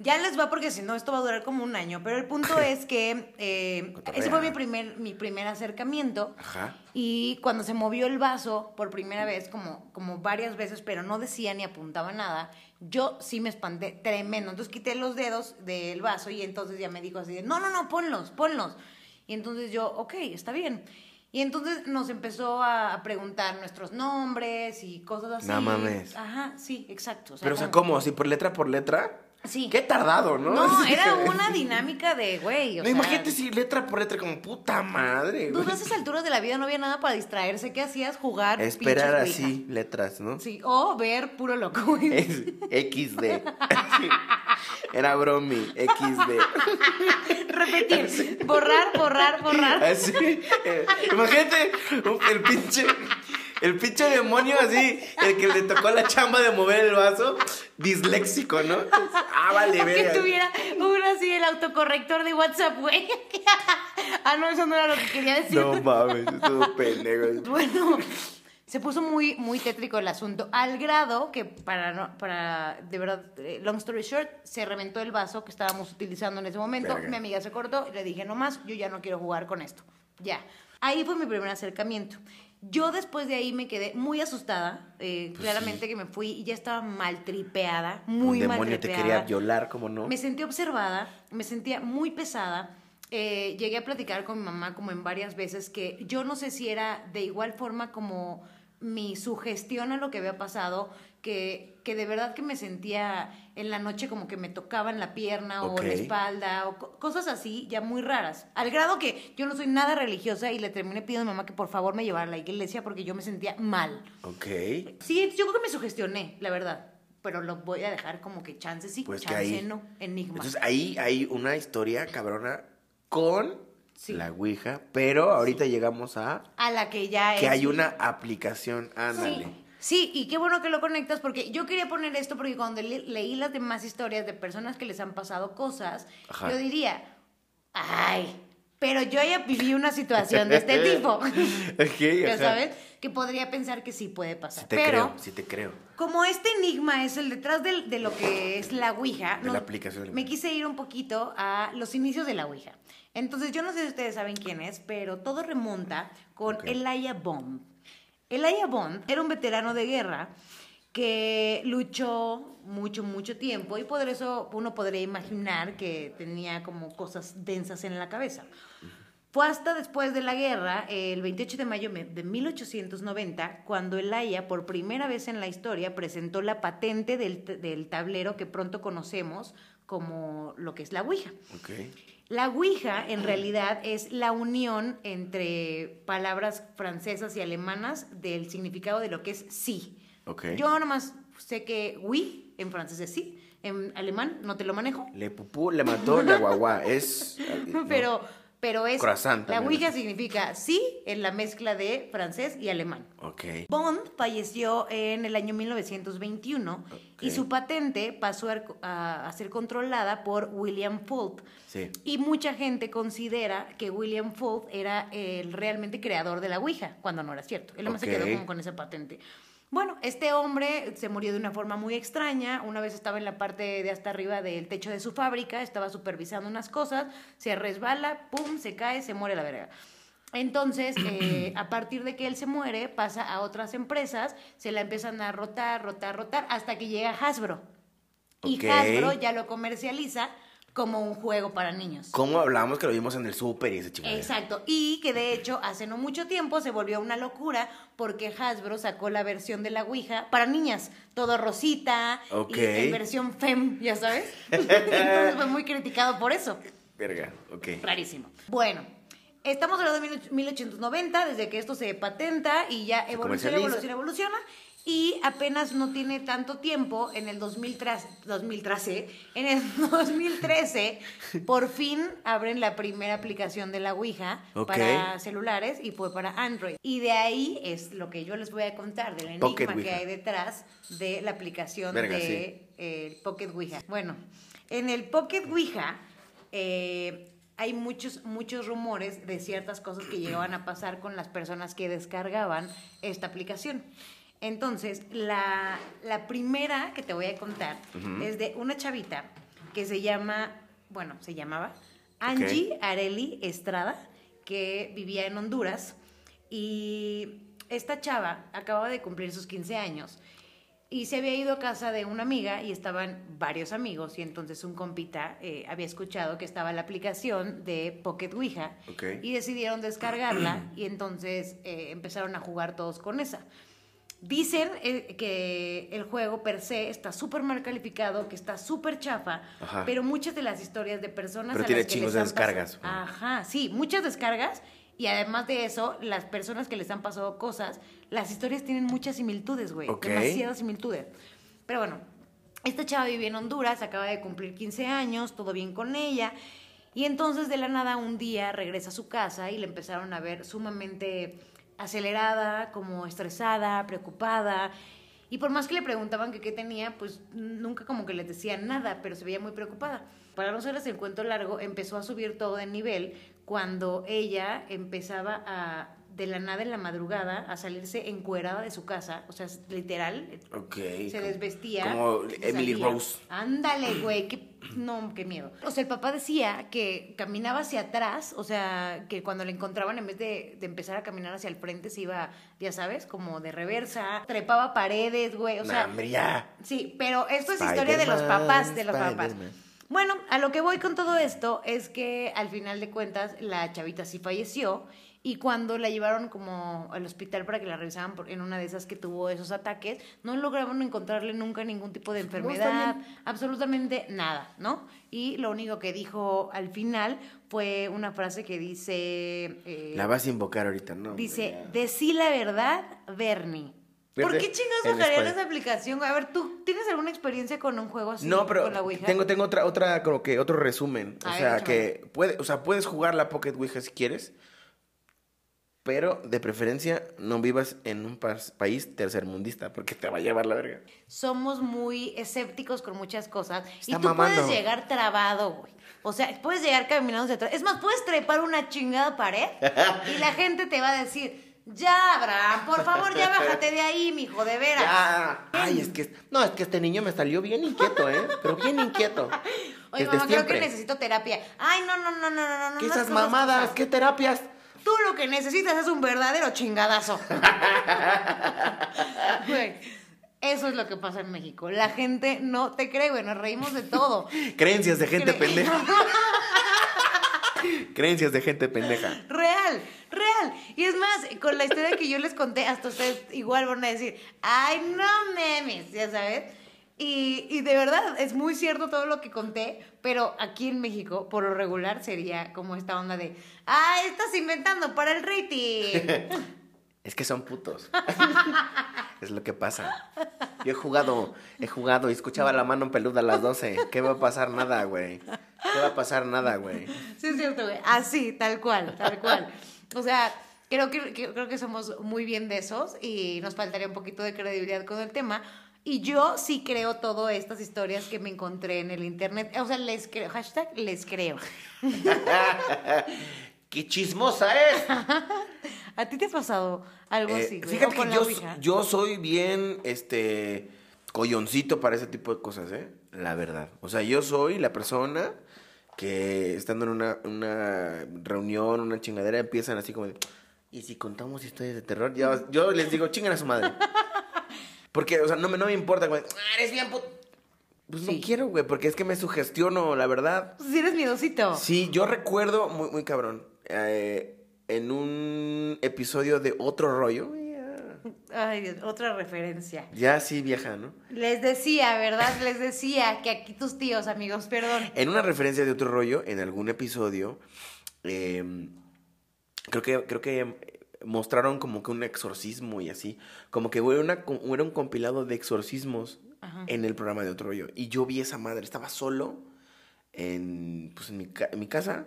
Ya les va porque si no esto va a durar como un año, pero el punto es que eh, ese fue mi primer, mi primer acercamiento Ajá. y cuando se movió el vaso por primera vez, como, como varias veces, pero no decía ni apuntaba nada, yo sí me espanté tremendo. Entonces quité los dedos del vaso y entonces ya me dijo así de, no, no, no, ponlos, ponlos. Y entonces yo, ok, está bien. Y entonces nos empezó a preguntar nuestros nombres y cosas así. No mames. Ajá, sí, exacto. Pero, o sea, ¿cómo? ¿Así por letra por letra? Sí. Qué tardado, ¿no? No, Sí. era una dinámica de, güey, o No, sea, imagínate si letra por letra, como puta madre. Tú güey. a esas alturas de la vida no había nada para distraerse. ¿Qué hacías? Jugar. Esperar así letras, ¿no? Sí, o ver puro loco. güey. Es XD. Era bromi, XD. Repetir. Borrar, borrar, borrar. Así. eh, imagínate el pinche. El pinche demonio así, el que le tocó la chamba de mover el vaso, disléxico, ¿no? Ah, vale, O que verga. tuviera uno así el autocorrector de WhatsApp, güey. ah, no, eso no era lo que quería decir. No mames, estuvo pendejo. Bueno, se puso muy, muy tétrico el asunto, al grado que, para, no- para de verdad, eh, long story short, se reventó el vaso que estábamos utilizando en ese momento. Verga. Mi amiga se cortó y le dije, no más, yo ya no quiero jugar con esto. Ya. Ahí fue mi primer acercamiento. Yo después de ahí me quedé muy asustada. eh, claramente que me fui y ya estaba maltripeada, muy Un demonio te maltripeada. quería violar, ¿cómo no? Me sentí observada, me sentía muy pesada. Eh, llegué a platicar con mi mamá como en varias veces que yo no sé si era de igual forma como mi sugestión a lo que había pasado, que, que de verdad que me sentía en la noche como que me tocaban la pierna o la espalda o co- cosas así ya muy raras. Al grado que yo no soy nada religiosa y le terminé pidiendo a mi mamá que por favor me llevara a la iglesia porque yo me sentía mal. Ok. Sí, yo creo que me sugestioné, la verdad. Pero lo voy a dejar como que chance sí, Pues que chance ahí- no, enigma. Entonces ahí hay una historia cabrona con Sí. la Ouija, pero ahorita llegamos a a la que ya es. que hay una aplicación, ándale. Sí. Sí, y qué bueno que lo conectas porque yo quería poner esto porque cuando le- leí las demás historias de personas que les han pasado cosas, Ajá. yo diría, ay, pero yo ya viví una situación de este tipo. Ok, ya sabes, que podría pensar que sí puede pasar. Sí te pero creo, sí te creo. como este enigma es el detrás de, lo que es la Ouija, De la aplicación. me quise ir un poquito a los inicios de la Ouija. Entonces, yo no sé si ustedes saben quién es, pero todo remonta con Ok. Elijah Bond. Elijah Bond era un veterano de guerra que luchó mucho, mucho tiempo y por eso uno podría imaginar que tenía como cosas densas en la cabeza. Fue hasta después de la guerra, el 28 de mayo de 1890, cuando Elaya, por primera vez en la historia, presentó la patente del, del tablero que pronto conocemos como lo que es la Ouija. La Ouija, en realidad, es la unión entre palabras francesas y alemanas del significado de lo que es sí. Ok. Yo nomás sé que oui, en francés es sí, en alemán no te lo manejo, Le pupú, le mató, la guagua. Es. ¿no? pero, pero es... Croissant la. Ouija significa sí en la mezcla de francés y alemán. Ok. Bond falleció en el año 1921 y Ok. su patente pasó a, ser controlada por William Fulp. Sí. Y mucha gente considera que William Fulp era el realmente creador de la Ouija, cuando no era cierto. Él nomás se quedó como con esa patente. Bueno, este hombre se murió de una forma muy extraña. Una vez estaba en la parte de hasta arriba del techo de su fábrica, estaba supervisando unas cosas, se resbala, pum, se cae, se muere la verga. Entonces, eh, a partir de que él se muere, pasa a otras empresas, se la empiezan a rotar, rotar, rotar, hasta que llega Hasbro. Y. Hasbro ya lo comercializa como un juego para niños. ¿Cómo hablamos que lo vimos en el súper y ese chico? Exacto, y que de hecho hace no mucho tiempo se volvió una locura porque Hasbro sacó la versión de la Ouija para niñas, todo rosita Ok. y en versión fem, ya sabes. Entonces fue muy criticado por eso. Verga, ok. Rarísimo. Bueno, estamos hablando de 1890, desde que esto se patenta y ya evoluciona, evoluciona, evoluciona. Y apenas no tiene tanto tiempo, en el 2013, 2013, en el 2013, por fin abren la primera aplicación de la Ouija para celulares y fue para Android. Y de ahí es lo que yo les voy a contar del enigma Pocket que Ouija. hay detrás de la aplicación Verga, de sí. eh, Pocket Ouija. Bueno, en el Pocket Ouija eh, hay muchos, muchos rumores de ciertas cosas que llegaban a pasar con las personas que descargaban esta aplicación. Entonces, la, la primera que te voy a contar es de una chavita que se llama, bueno, se llamaba Angie Areli Estrada, que vivía en Honduras. Y esta chava acababa de cumplir sus 15 años y se había ido a casa de una amiga y estaban varios amigos y entonces un compita eh, había escuchado que estaba la aplicación de Pocket Ouija Ok. y decidieron descargarla y entonces eh, empezaron a jugar todos con esa. Dicen eh, que el juego per se está súper mal calificado, que está súper chafa, Ajá. pero muchas de las historias de personas Pero a tiene las que chingos les de han pasado- descargas, güey. Ajá, sí, muchas descargas y además de eso, las personas que les han pasado cosas, las historias tienen muchas similitudes, güey, demasiadas similitudes. Pero bueno, esta chava vivía en Honduras, acaba de cumplir 15 años, todo bien con ella. Y entonces de la nada un día regresa a su casa y le empezaron a ver sumamente acelerada, como estresada, preocupada. Y por más que le preguntaban qué tenía, pues nunca como que les decían nada, pero se veía muy preocupada. Para no hacerles el cuento largo, empezó a subir todo de nivel cuando ella empezaba a, de la nada en la madrugada, a salirse encuerada de su casa, o sea, literal, Ok. se desvestía. Como Emily salía. Rose. Ándale, güey, qué, no, qué miedo. O sea, el papá decía que caminaba hacia atrás, o sea, que cuando le encontraban, en vez de, de empezar a caminar hacia el frente, se iba, ya sabes, como de reversa, trepaba paredes, güey, o sea. Sí, pero esto es historia de los papás, de los papás. Bueno, a lo que voy con todo esto es que al final de cuentas la chavita sí falleció y cuando la llevaron como al hospital para que la revisaran por- en una de esas que tuvo esos ataques, no lograron encontrarle nunca ningún tipo de enfermedad, absolutamente nada, ¿no? Y lo único que dijo al final fue una frase que dice... eh, La vas a invocar ahorita, ¿no? Dice, decí la verdad, Bernie. ¿Por qué chingados bajarían esa aplicación? A ver, ¿tú tienes alguna experiencia con un juego así? No, pero con la Ouija? tengo, tengo otra, otra, como que otro resumen. O ver, sea, échame. que puede, o sea, puedes jugar la Pocket Ouija si quieres, pero de preferencia no vivas en un país tercermundista, porque te va a llevar la verga. Somos muy escépticos con muchas cosas. y tú mamando. puedes llegar trabado, güey. O sea, puedes llegar caminando hacia atrás. Es más, puedes trepar una chingada pared y la gente te va a decir, ya, Abraham, por favor, ya bájate de ahí, mijo, de veras. Ya. Ay, es que, no, es que este niño me salió bien inquieto, ¿eh? Pero bien inquieto. Oye, Desde mamá, creo que necesito terapia. Ay, no, no, no, no, no, no. ¿Qué esas mamadas? ¿Qué terapias? Tú lo que necesitas es un verdadero chingadazo. Güey, eso es lo que pasa en México. La gente no te cree, güey. Nos reímos de todo. Creencias de gente Cre- pendeja. Creencias de gente pendeja. Real, real. Y es más, con la historia que yo les conté, hasta ustedes igual van a decir, ay, no memes, ya sabes. Y, y de verdad, es muy cierto todo lo que conté, pero aquí en México, por lo regular, sería como esta onda de, ay, estás inventando para el rating. Es que son putos. es lo que pasa. Yo he jugado, he jugado y escuchaba la mano peluda a las 12. ¿Qué va a pasar? Nada, güey. ¿Qué va a pasar? Nada, güey. Sí, es cierto, güey. Así, tal cual, tal cual. O sea, creo que- creo que somos muy bien de esos y nos faltaría un poquito de credibilidad con el tema. Y yo sí creo todas estas historias que me encontré en el internet. O sea, les creo. Hashtag les creo. ¡Qué chismosa es! ¿A ti te ha pasado algo Eh, así, güey? fíjate ¿O con que yo, yo soy bien, este, colloncito para ese tipo de cosas, ¿eh? La verdad. O sea, yo soy la persona que estando en una, una reunión, una chingadera, empiezan así como de, ¿y si contamos historias de terror? Yo, yo les digo, chingan a su madre. Porque, o sea, no me, no me importa, güey. "Ah, eres bien put-". Pues Sí. no quiero, güey, porque es que me sugestiono, la verdad. Pues sí eres miedosito. Sí, yo recuerdo, muy, muy cabrón, eh, en un episodio de Otro Rollo, Ay, Dios, otra referencia. ya sí vieja, ¿no? Les decía, ¿verdad? Les decía que aquí tus tíos, amigos, perdón. En una referencia de Otro Rollo, en algún episodio, eh, creo que, creo que mostraron como que un exorcismo y así, como que era, una, era un compilado de exorcismos Ajá. en el programa de Otro Rollo. Y yo vi esa madre, estaba solo en, pues, en, mi, en mi casa,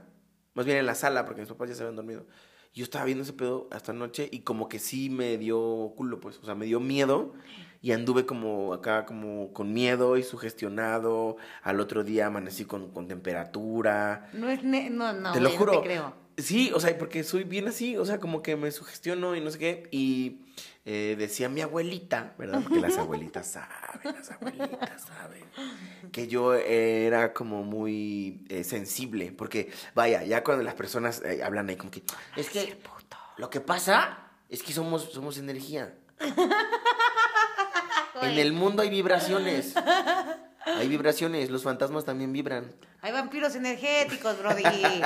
más bien en la sala, porque mis papás ya se habían dormido. Yo estaba viendo ese pedo hasta anoche y como que sí me dio culo, pues, o sea, me dio miedo y anduve como acá, como con miedo y sugestionado. Al otro día amanecí con, con temperatura. No es ne- no, no, te lo juro. te creo. Sí, o sea, porque soy bien así, o sea, como que me sugestiono y no sé qué. Y eh, decía mi abuelita, ¿verdad? Porque las abuelitas saben, las abuelitas saben. Que yo era como muy eh, sensible, porque vaya, ya cuando las personas eh, hablan ahí como que, es que lo que pasa es que somos, somos energía. En el mundo hay vibraciones. Hay vibraciones, los fantasmas también vibran. Hay vampiros energéticos, Brody.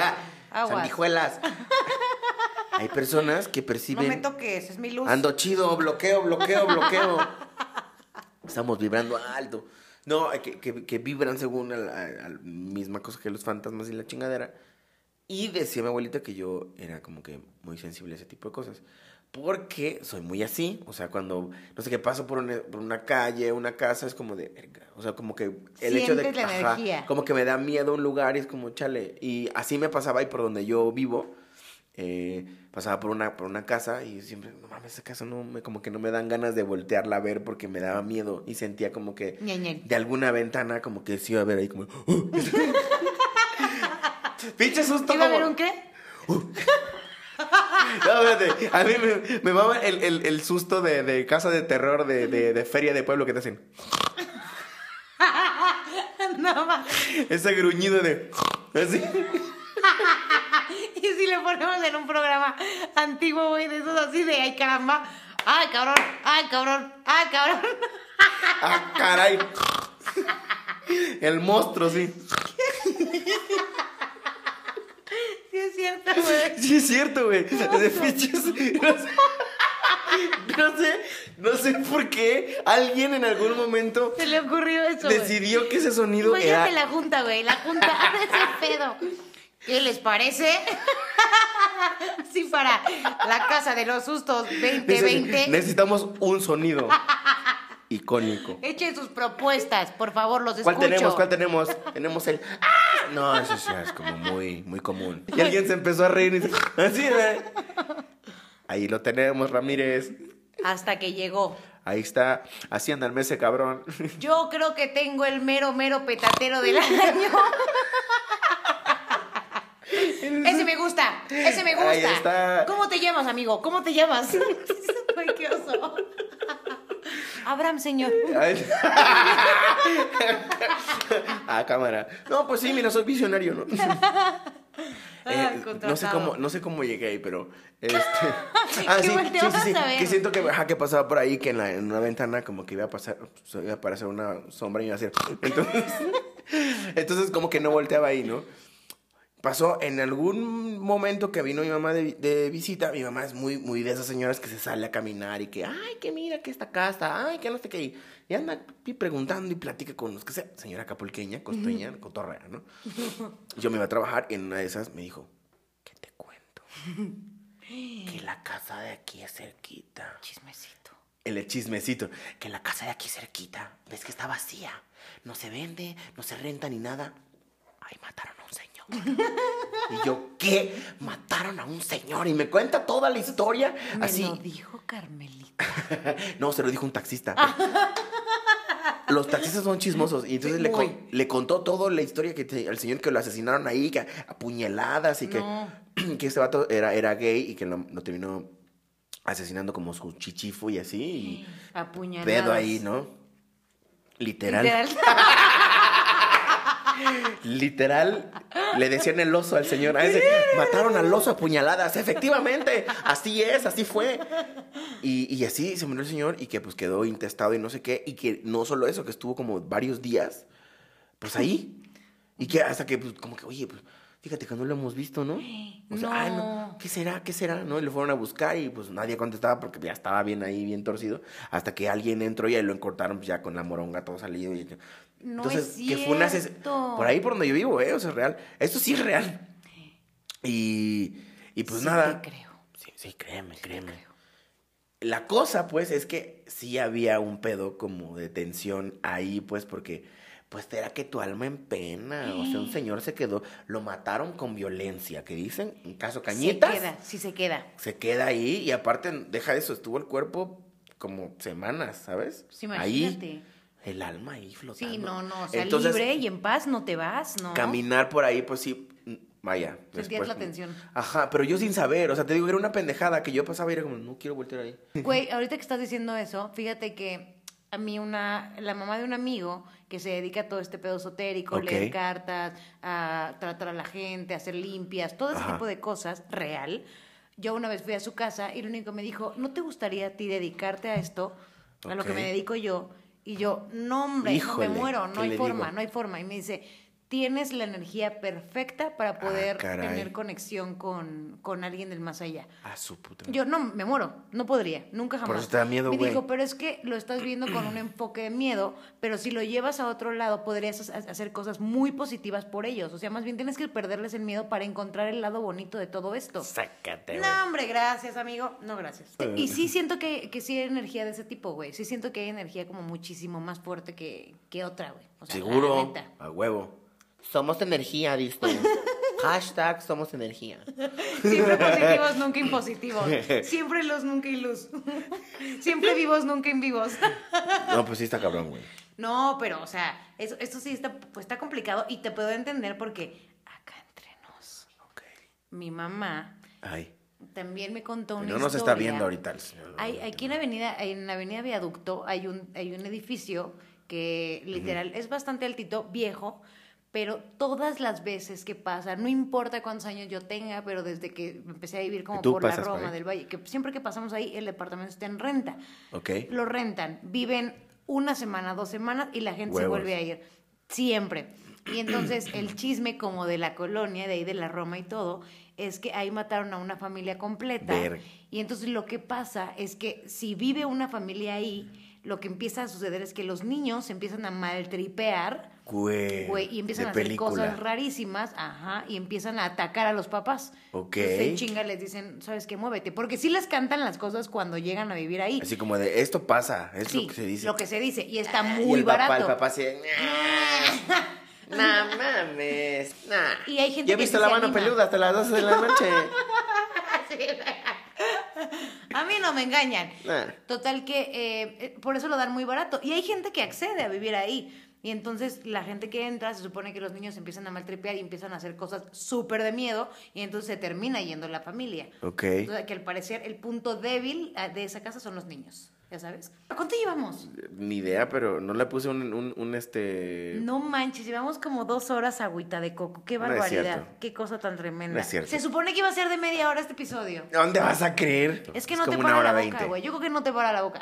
Aguas. Sandijuelas. Hay personas que No perciben. me toques, es mi luz. Ando chido, bloqueo, bloqueo, bloqueo. Estamos vibrando alto. No, que, que, que vibran según a la, a la misma cosa que los fantasmas y la chingadera. Y decía mi abuelita que yo era como que muy sensible a ese tipo de cosas. Porque soy muy así. O sea, cuando, no sé qué, paso por una, por una calle, una casa, es como de, verga. O sea, como que el hecho de la ajá, energía. como que me da miedo un lugar y es como, chale. Y así me pasaba ahí por donde yo vivo. eh, pasaba por una, por una casa y siempre, no mames, esa casa no me, como que no me dan ganas de voltearla a ver porque me daba miedo y sentía como que de alguna ventana como que sí iba a ver ahí como... "Oh". Pinche susto ¿Iba a haber como- un qué? No, espérate, a mí me, me mama el, el, el susto de, de casa de terror de, de, de feria de pueblo que te hacen. no más. Ese gruñido de... Así. Y si le ponemos en un programa antiguo, güey, de esos así de, ay, caramba. Ay, cabrón, ay, cabrón, ay, cabrón. Ah, caray. El monstruo, sí. Sí es cierto, güey. Sí, es cierto, güey. De pinches. No sé, no sé, no sé por qué alguien en algún momento Se le ocurrió eso, decidió que ese sonido Imagínate era. la junta, güey, la junta ese pedo. ¿Qué les parece? Así para la casa de los sustos Dice, 2020. Necesitamos un sonido icónico. Echen sus propuestas, por favor, los ¿Cuál escucho. tenemos? ¿Cuál tenemos? Tenemos el. ¡Ah! No, eso ya es como muy, muy común. Y alguien se empezó a reír y dice, así, ¿eh? Ahí lo tenemos, Ramírez. Hasta que llegó. Ahí está. Así anda el mes ese cabrón. Yo creo que tengo el mero, mero petatero del año. Ese me gusta, ese me gusta. Ahí está. ¿Cómo te llamas, amigo? ¿Cómo te llamas? Ay, qué oso. Abraham, señor. Ah, cámara. No, pues sí, mira, soy visionario, ¿no? Ay, Eh, no sé cómo, no sé cómo llegué ahí, pero este. ¿Qué Ah, sí, sí, sí? Que siento que, ajá, que pasaba por ahí, que en, la, en una ventana como que iba a pasar, iba a aparecer una sombra y iba a hacer. Entonces, entonces como que no volteaba ahí, ¿no? Pasó en algún momento que vino mi mamá de, de visita. Mi mamá es muy, muy de esas señoras que se sale a caminar y que, ay, que mira que esta casa, ay, que no sé qué. Y anda preguntando y platica con los que sea. Señora capulqueña, costeña, cotorrea, ¿no? Yo me iba a trabajar y en una de esas me dijo, ¿qué te cuento? Que la casa de aquí es cerquita. Chismecito. El chismecito. Que la casa de aquí cerquita, ves que está vacía. No se vende, no se renta ni nada. Ahí mataron a un señor. Y yo, ¿qué? Mataron a un señor. Y me cuenta toda la historia. Me así. lo dijo Carmelita. no, se lo dijo un taxista. Los taxistas son chismosos. Y entonces le, con- le contó toda la historia que te- al señor que lo asesinaron ahí, que apuñaladas y que, No. que este vato era, era gay y que lo, lo terminó asesinando como su chichifo y así. Y Apuñaladas. pedo ahí, ¿no? Literal. Literal. Literal, le decían el oso al señor. A ese, mataron al oso a puñaladas. Efectivamente, así es, así fue. Y, y así se murió el señor y que pues quedó intestado y no sé qué. Y que no solo eso, que estuvo como varios días, pues ahí. Y que hasta que, pues, como que, oye, pues, fíjate que no lo hemos visto, ¿no? O sea, No. ay, no, ¿qué será? ¿Qué será? ¿No? Y lo fueron a buscar y pues nadie contestaba porque ya estaba bien ahí, bien torcido. Hasta que alguien entró y ahí lo encortaron pues, ya con la moronga todo salido. Y, No entonces, es que fue una cierto. Por ahí por donde yo vivo, ¿eh? O sea, es real. Esto sí es real. Y, y pues Sí nada. te creo. Sí, sí, créeme, créeme. La cosa, pues, es que sí había un pedo como de tensión ahí, pues, porque, pues, era que tu alma en pena. O sea, un señor se quedó, lo mataron con violencia, que dicen, en caso Cañitas. Se queda, sí se queda. Se queda ahí y aparte, deja de eso, estuvo el cuerpo como semanas, ¿sabes? Pues imagínate. Ahí, el alma ahí flotando. Sí, no, no. O sea, Entonces, libre y en paz no te vas, ¿no? Caminar por ahí, pues sí, Vaya. Sentías la tensión. Ajá, pero yo sin saber, o sea, te digo, era una pendejada que yo pasaba y era como, no quiero voltear ahí. Güey, ahorita que estás diciendo eso, fíjate que a mí una, la mamá de un amigo que se dedica a todo este pedo esotérico, leer cartas, a tratar a la gente, a hacer limpias, todo ese Ajá. tipo de cosas, real. Yo una vez fui a su casa y lo único que me dijo, ¿no te gustaría a ti dedicarte a esto, a lo que me dedico yo? Y yo, no hombre, no Híjole, me muero, ¿qué no hay forma, digo? no hay forma. Y me dice, tienes la energía perfecta para poder Ah, caray. tener conexión con, con alguien del más allá. A su puta. Yo no, me muero, no podría, nunca jamás. Por eso te da miedo, Me güey. dijo, pero es que lo estás viendo con un enfoque de miedo, pero si lo llevas a otro lado podrías ha- hacer cosas muy positivas por ellos. O sea, más bien tienes que perderles el miedo para encontrar el lado bonito de todo esto. Sácate. No, hombre, gracias, amigo. No, gracias. Y sí siento que, que sí hay energía de ese tipo, güey. Sí siento que hay energía como muchísimo más fuerte que, que otra, güey. O sea, la Seguro. A huevo. Somos energía, dice. Hashtag somos energía. Siempre positivos, nunca impositivos. Siempre luz, nunca iluz. Siempre vivos, nunca en vivos. No, pues sí está cabrón, güey. No, pero, o sea, eso, esto sí está, pues, está complicado y te puedo entender porque acá entre nos, Ok. mi mamá Ay. también me contó una No nos está historia. viendo ahorita el señor. Hay, aquí en la avenida, en la avenida Viaducto hay un, hay un edificio que literal es bastante altito, viejo, pero todas las veces que pasa, no importa cuántos años yo tenga, pero desde que empecé a vivir como ¿Y tú por la Roma del Valle, que siempre que pasamos ahí el departamento está en renta. Ok. Lo rentan, viven una semana, dos semanas y la gente se vuelve a ir. Siempre. Y entonces el chisme como de la colonia, de ahí de la Roma y todo, es que ahí mataron a una familia completa. Y entonces lo que pasa es que si vive una familia ahí, lo que empieza a suceder es que los niños se empiezan a maltripear, Güey. güey, y empiezan a hacer película. cosas rarísimas, ajá, y empiezan a atacar a los papás. Ok. Entonces en chinga les dicen, ¿sabes qué? Muévete. Porque sí les cantan las cosas cuando llegan a vivir ahí. Así como de, esto pasa, es Sí, lo que se dice. Lo que se dice. Y está Y muy el papá, el papá así, no mames, nah. Y hay gente he que visto sí la se mano anima. peluda hasta las 12 de la noche. A mí no me engañan. Nah. Total que eh, eh, por eso lo dan muy barato. Y hay gente que accede a vivir ahí. Y entonces la gente que entra, se supone que los niños empiezan a maltripear y empiezan a hacer cosas súper de miedo. Y entonces se termina yendo la familia. Ok. Sea, que al parecer el punto débil ah, de esa casa son los niños. Ya sabes. ¿A cuánto llevamos? Ni idea, pero no le puse un, un, un, este... No manches, llevamos como dos horas agüita de coco. Qué barbaridad. Qué cosa tan tremenda. No es cierto. Se supone que iba a ser de media hora este episodio. ¿Dónde vas a creer? Es que no te como para una hora la boca, güey. Yo creo que no te para la boca.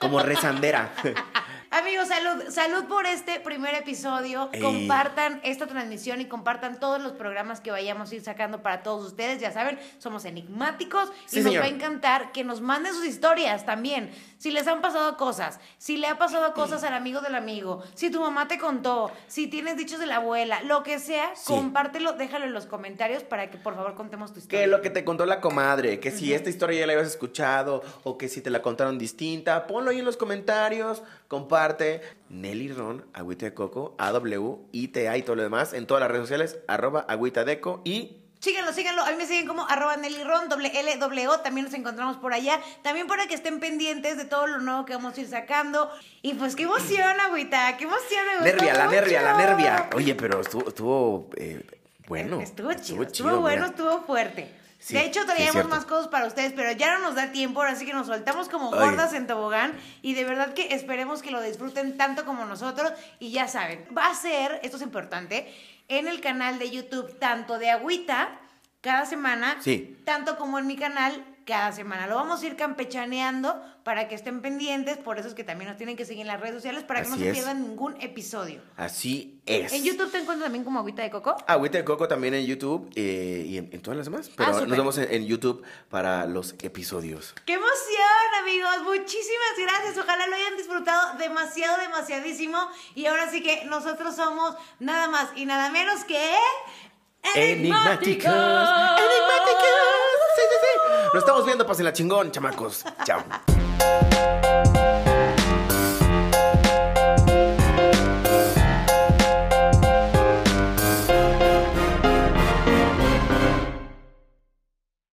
Como rezandera. Amigos, salud, salud por este primer episodio. Ey. Compartan esta transmisión y compartan todos los programas que vayamos a ir sacando para todos ustedes. Ya saben, somos enigmáticos y nos señor. va a encantar que nos manden sus historias también. Si les han pasado cosas, si le ha pasado cosas al amigo del amigo, si tu mamá te contó, si tienes dichos de la abuela, lo que sea, Sí. compártelo, déjalo en los comentarios para que por favor contemos tu historia. Que lo que te contó la comadre, que si esta historia ya la habías escuchado o que si te la contaron distinta, ponlo ahí en los comentarios, comparte. Nelly Ron, Agüita de Coco, AW, ITA y todo lo demás en todas las redes sociales, arroba Agüita Deco y Síganlo, síganlo. A mí me siguen como arroba Nelly Ron, doble L, doble O. También nos encontramos por allá. También para que estén pendientes de todo lo nuevo que vamos a ir sacando. Y pues qué emoción, agüita. Qué emoción, gustó Nervia, la nervia, la nervia. Oye, pero estuvo, estuvo eh, bueno. Estuvo chido, estuvo, chido, bueno, mira. estuvo fuerte. Sí, de hecho, traíamos más cosas para ustedes, pero ya no nos da tiempo, ahora sí que nos soltamos como Ay. gordas en tobogán. Y de verdad que esperemos que lo disfruten tanto como nosotros. Y ya saben, va a ser, esto es importante, en el canal de YouTube, tanto de Agüita, cada semana, Sí. tanto como en mi canal, cada semana. Lo vamos a ir campechaneando para que estén pendientes, por eso es que también nos tienen que seguir en las redes sociales para que no se es. pierdan ningún episodio. Así es. En YouTube te encuentras también como Agüita de Coco. Agüita de Coco también en YouTube eh, y en, en todas las demás. Pero Ah, súper. nos vemos en, en YouTube para los episodios. ¡Qué emoción, amigos! Muchísimas gracias. Ojalá lo hayan disfrutado demasiado, demasiadísimo. Y ahora sí que nosotros somos nada más y nada menos que... Enigmáticos. Enigmáticos. Nos estamos viendo, pasen la chingón, chamacos. Chao.